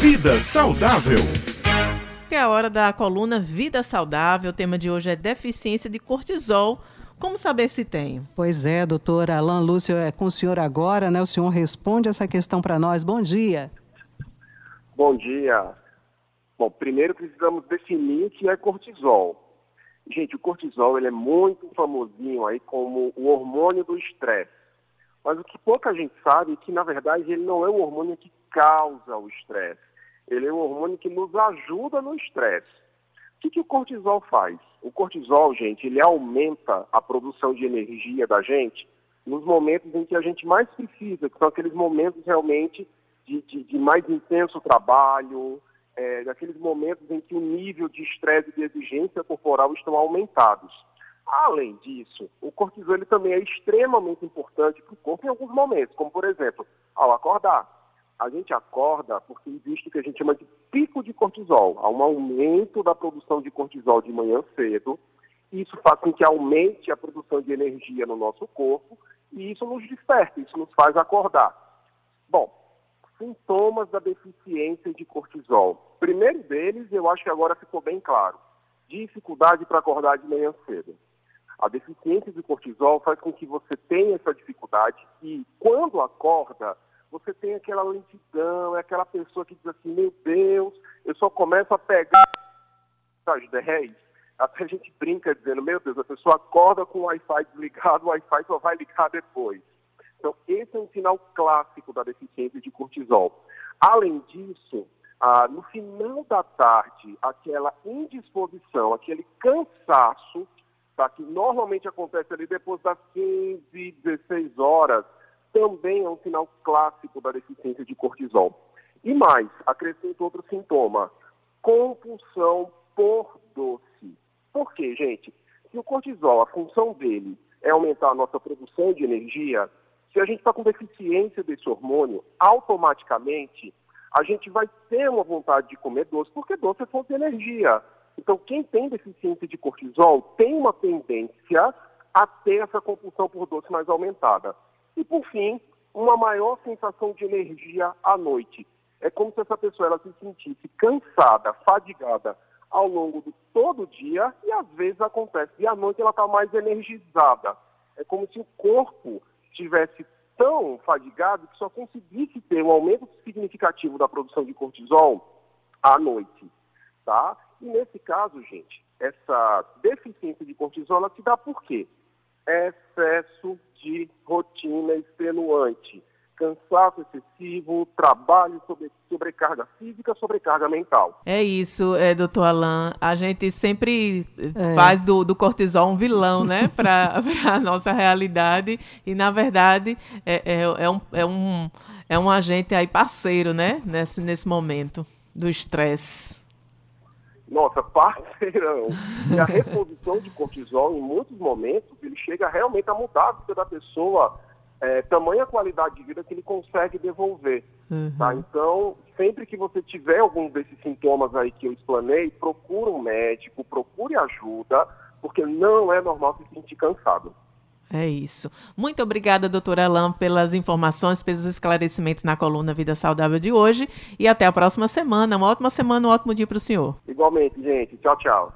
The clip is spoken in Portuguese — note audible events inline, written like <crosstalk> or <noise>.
Vida Saudável. É a hora da coluna Vida Saudável. O tema de hoje é deficiência de cortisol. Como saber se tem? Pois é, doutor Alain Lúcio, é com o senhor agora, né? O senhor responde essa questão para nós. Bom dia. Bom dia. Bom, primeiro precisamos definir o que é cortisol. Gente, o cortisol ele é muito famosinho aí como o hormônio do estresse. Mas o que pouca gente sabe é que, na verdade, ele não é o hormônio que causa o estresse. Ele é um hormônio que nos ajuda no estresse. O que, que o cortisol faz? O cortisol, gente, ele aumenta a produção de energia da gente nos momentos em que a gente mais precisa, que são aqueles momentos realmente de, de, de mais intenso trabalho, é, daqueles momentos em que o nível de estresse e de exigência corporal estão aumentados. Além disso, o cortisol ele também é extremamente importante para o corpo em alguns momentos, como por exemplo, ao acordar. A gente acorda porque existe o que a gente chama de pico de cortisol. Há um aumento da produção de cortisol de manhã cedo. Isso faz com que aumente a produção de energia no nosso corpo e isso nos desperta, isso nos faz acordar. Bom, sintomas da deficiência de cortisol. Primeiro deles, eu acho que agora ficou bem claro: dificuldade para acordar de manhã cedo. A deficiência de cortisol faz com que você tenha essa dificuldade e, quando acorda, você tem aquela lentidão, é aquela pessoa que diz assim, meu Deus, eu só começo a pegar as 10. Até a gente brinca dizendo, meu Deus, a pessoa acorda com o Wi-Fi desligado, o Wi-Fi só vai ligar depois. Então, esse é um sinal clássico da deficiência de cortisol. Além disso, ah, no final da tarde, aquela indisposição, aquele cansaço tá, que normalmente acontece ali depois das 15, 16 horas, também é um sinal clássico da deficiência de cortisol. E mais, acrescento outro sintoma, compulsão por doce. Por quê, gente? Se o cortisol, a função dele é aumentar a nossa produção de energia, se a gente está com deficiência desse hormônio, automaticamente a gente vai ter uma vontade de comer doce, porque doce é fonte de energia. Então, quem tem deficiência de cortisol tem uma tendência a ter essa compulsão por doce mais aumentada. E, por fim, uma maior sensação de energia à noite. É como se essa pessoa ela se sentisse cansada, fadigada ao longo de todo o dia e às vezes acontece. E à noite ela está mais energizada. É como se o corpo estivesse tão fadigado que só conseguisse ter um aumento significativo da produção de cortisol à noite. Tá? E nesse caso, gente, essa deficiência de cortisol ela se dá por quê? Excesso de rotina extenuante, cansaço excessivo, trabalho, sobre, sobrecarga física, sobrecarga mental. É isso, é, doutor Alain. A gente sempre é. faz do, do, cortisol um vilão, né, <laughs> para a nossa realidade. E, na verdade, é, é, é, um, é, um, é um agente aí parceiro, né, nesse, nesse momento do estresse. Nossa, parceirão. E a reposição de cortisol, em muitos momentos, ele chega realmente a mudar a vida da pessoa, é, tamanha qualidade de vida que ele consegue devolver. Uhum. Tá? Então, sempre que você tiver algum desses sintomas aí que eu explanei, procure um médico, procure ajuda, porque não é normal se sentir cansado. É isso. Muito obrigada, doutora Alain, pelas informações, pelos esclarecimentos na coluna Vida Saudável de hoje. E até a próxima semana. Uma ótima semana, um ótimo dia para o senhor. Igualmente, gente. Tchau, tchau.